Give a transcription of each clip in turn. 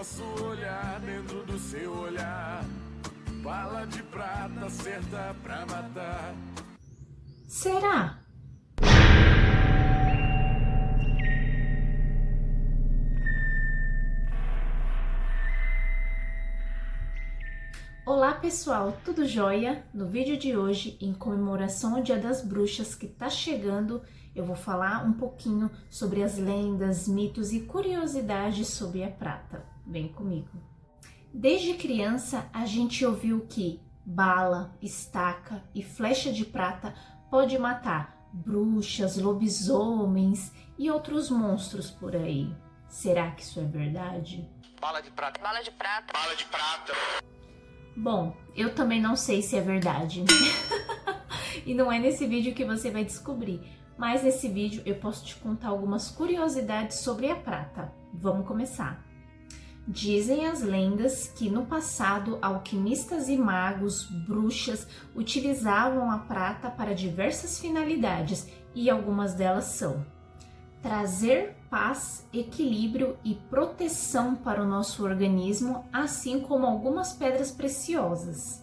Posso olhar dentro do seu olhar. Bala de prata certa pra matar. Será? Olá pessoal, tudo jóia? No vídeo de hoje, em comemoração ao Dia das Bruxas que tá chegando, eu vou falar um pouquinho sobre as lendas, mitos e curiosidades sobre a prata. Vem comigo. Desde criança, a gente ouviu que bala, estaca e flecha de prata pode matar bruxas, lobisomens e outros monstros por aí. Será que isso é verdade? Bala de prata. Bala de prata. Bala de prata. Bom, eu também não sei se é verdade. e não é nesse vídeo que você vai descobrir. Mas nesse vídeo eu posso te contar algumas curiosidades sobre a prata. Vamos começar. Dizem as lendas que no passado alquimistas e magos, bruxas, utilizavam a prata para diversas finalidades e algumas delas são trazer paz, equilíbrio e proteção para o nosso organismo, assim como algumas pedras preciosas.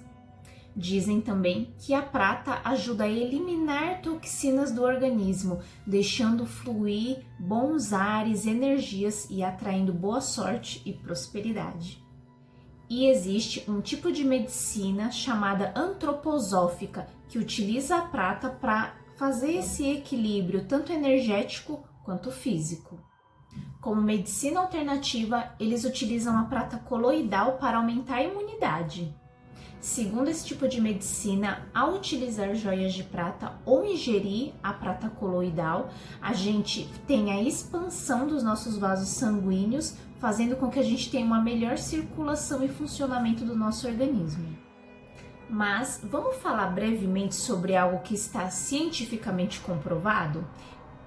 Dizem também que a prata ajuda a eliminar toxinas do organismo, deixando fluir bons ares, energias e atraindo boa sorte e prosperidade. E existe um tipo de medicina chamada antroposófica que utiliza a prata para fazer esse equilíbrio tanto energético quanto físico. Como medicina alternativa, eles utilizam a prata coloidal para aumentar a imunidade. Segundo esse tipo de medicina, ao utilizar joias de prata ou ingerir a prata coloidal, a gente tem a expansão dos nossos vasos sanguíneos, fazendo com que a gente tenha uma melhor circulação e funcionamento do nosso organismo. Mas vamos falar brevemente sobre algo que está cientificamente comprovado?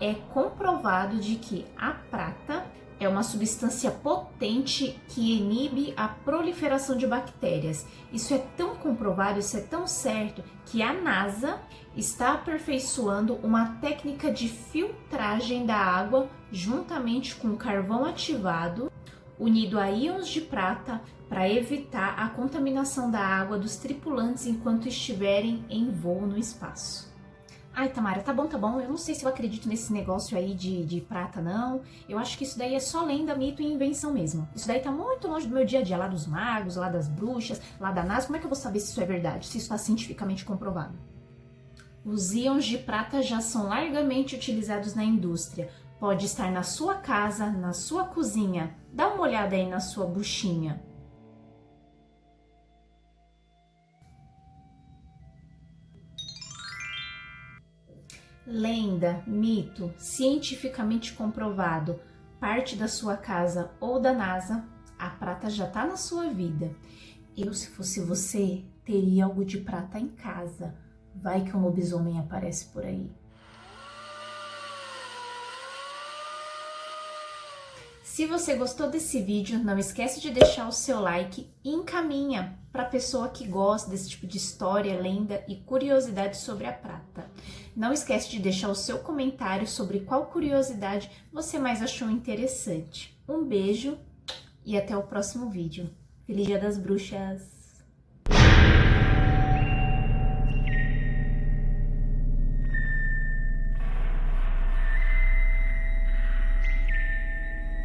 É comprovado de que a prata é uma substância potente que inibe a proliferação de bactérias. Isso é tão comprovado, isso é tão certo que a NASA está aperfeiçoando uma técnica de filtragem da água juntamente com carvão ativado unido a íons de prata para evitar a contaminação da água dos tripulantes enquanto estiverem em voo no espaço. Ai, Tamara, tá bom, tá bom. Eu não sei se eu acredito nesse negócio aí de, de prata, não. Eu acho que isso daí é só lenda, mito e invenção mesmo. Isso daí tá muito longe do meu dia a dia, lá dos magos, lá das bruxas, lá da NASA. Como é que eu vou saber se isso é verdade, se isso está cientificamente comprovado? Os íons de prata já são largamente utilizados na indústria. Pode estar na sua casa, na sua cozinha. Dá uma olhada aí na sua buchinha. Lenda, mito, cientificamente comprovado, parte da sua casa ou da NASA, a prata já está na sua vida. Eu, se fosse você, teria algo de prata em casa. Vai que um lobisomem aparece por aí. Se você gostou desse vídeo, não esquece de deixar o seu like e encaminha para a pessoa que gosta desse tipo de história, lenda e curiosidade sobre a prata. Não esquece de deixar o seu comentário sobre qual curiosidade você mais achou interessante. Um beijo e até o próximo vídeo. Feliz Dia das Bruxas!